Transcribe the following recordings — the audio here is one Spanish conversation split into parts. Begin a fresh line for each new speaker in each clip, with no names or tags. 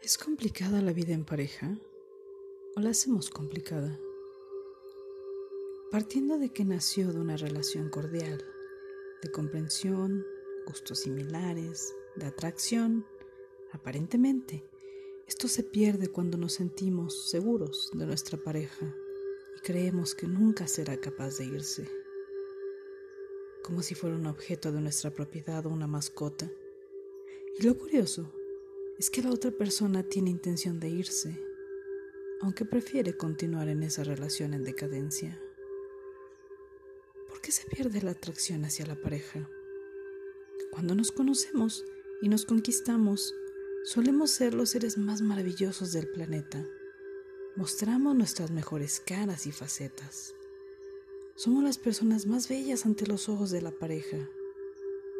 ¿Es complicada la vida en pareja o la hacemos complicada? Partiendo de que nació de una relación cordial, de comprensión, gustos similares, de atracción, aparentemente, esto se pierde cuando nos sentimos seguros de nuestra pareja y creemos que nunca será capaz de irse, como si fuera un objeto de nuestra propiedad o una mascota. Y lo curioso es que la otra persona tiene intención de irse, aunque prefiere continuar en esa relación en decadencia. ¿Por qué se pierde la atracción hacia la pareja? Cuando nos conocemos y nos conquistamos, solemos ser los seres más maravillosos del planeta. Mostramos nuestras mejores caras y facetas. Somos las personas más bellas ante los ojos de la pareja.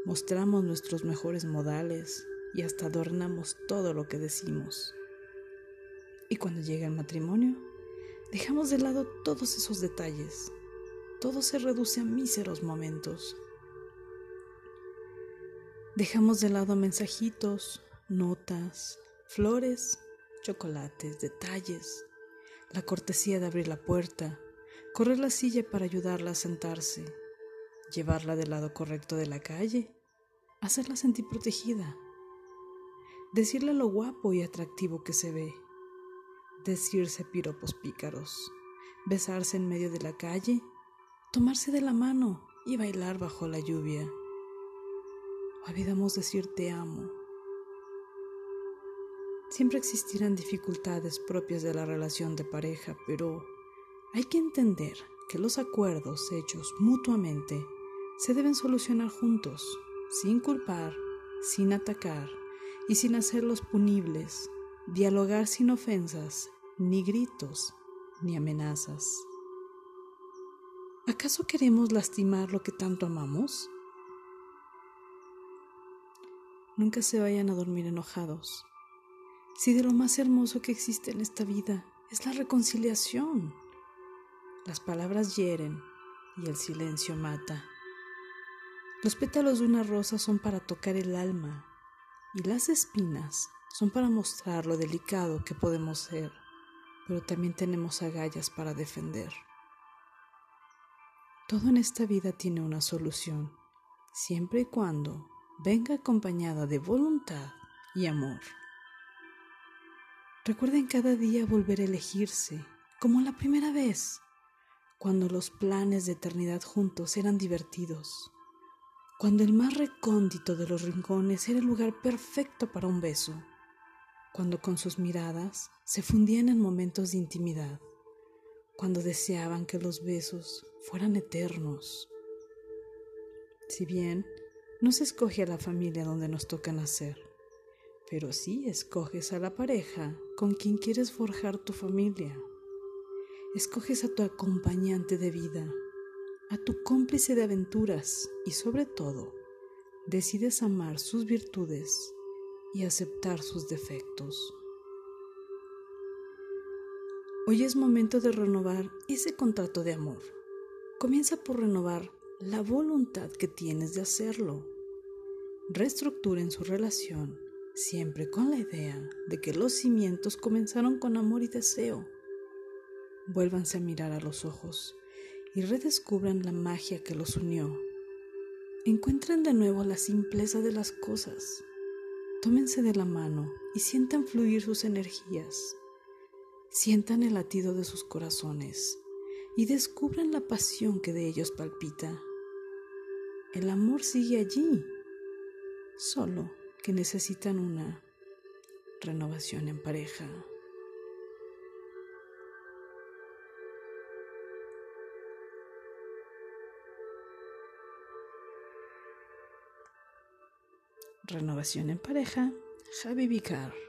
Mostramos nuestros mejores modales, y hasta adornamos todo lo que decimos. Y cuando llega el matrimonio, dejamos de lado todos esos detalles. Todo se reduce a míseros momentos. Dejamos de lado mensajitos, notas, flores, chocolates, detalles, la cortesía de abrir la puerta, correr la silla para ayudarla a sentarse, llevarla del lado correcto de la calle, hacerla sentir protegida decirle lo guapo y atractivo que se ve, decirse piropos pícaros, besarse en medio de la calle, tomarse de la mano y bailar bajo la lluvia. Olvidamos decir te amo. Siempre existirán dificultades propias de la relación de pareja, pero hay que entender que los acuerdos hechos mutuamente se deben solucionar juntos, sin culpar, sin atacar y sin hacerlos punibles, dialogar sin ofensas, ni gritos, ni amenazas. ¿Acaso queremos lastimar lo que tanto amamos? Nunca se vayan a dormir enojados. Si de lo más hermoso que existe en esta vida es la reconciliación. Las palabras hieren y el silencio mata. Los pétalos de una rosa son para tocar el alma y las espinas son para mostrar lo delicado que podemos ser, pero también tenemos agallas para defender. Todo en esta vida tiene una solución, siempre y cuando venga acompañada de voluntad y amor. Recuerden cada día volver a elegirse, como la primera vez, cuando los planes de eternidad juntos eran divertidos cuando el más recóndito de los rincones era el lugar perfecto para un beso, cuando con sus miradas se fundían en momentos de intimidad, cuando deseaban que los besos fueran eternos. Si bien no se escoge a la familia donde nos toca nacer, pero sí escoges a la pareja con quien quieres forjar tu familia. Escoges a tu acompañante de vida a tu cómplice de aventuras y sobre todo, decides amar sus virtudes y aceptar sus defectos. Hoy es momento de renovar ese contrato de amor. Comienza por renovar la voluntad que tienes de hacerlo. Reestructuren su relación siempre con la idea de que los cimientos comenzaron con amor y deseo. Vuélvanse a mirar a los ojos y redescubran la magia que los unió. Encuentren de nuevo la simpleza de las cosas. Tómense de la mano y sientan fluir sus energías. Sientan el latido de sus corazones y descubran la pasión que de ellos palpita. El amor sigue allí, solo que necesitan una renovación en pareja. Renovación en pareja, Javi Vicar.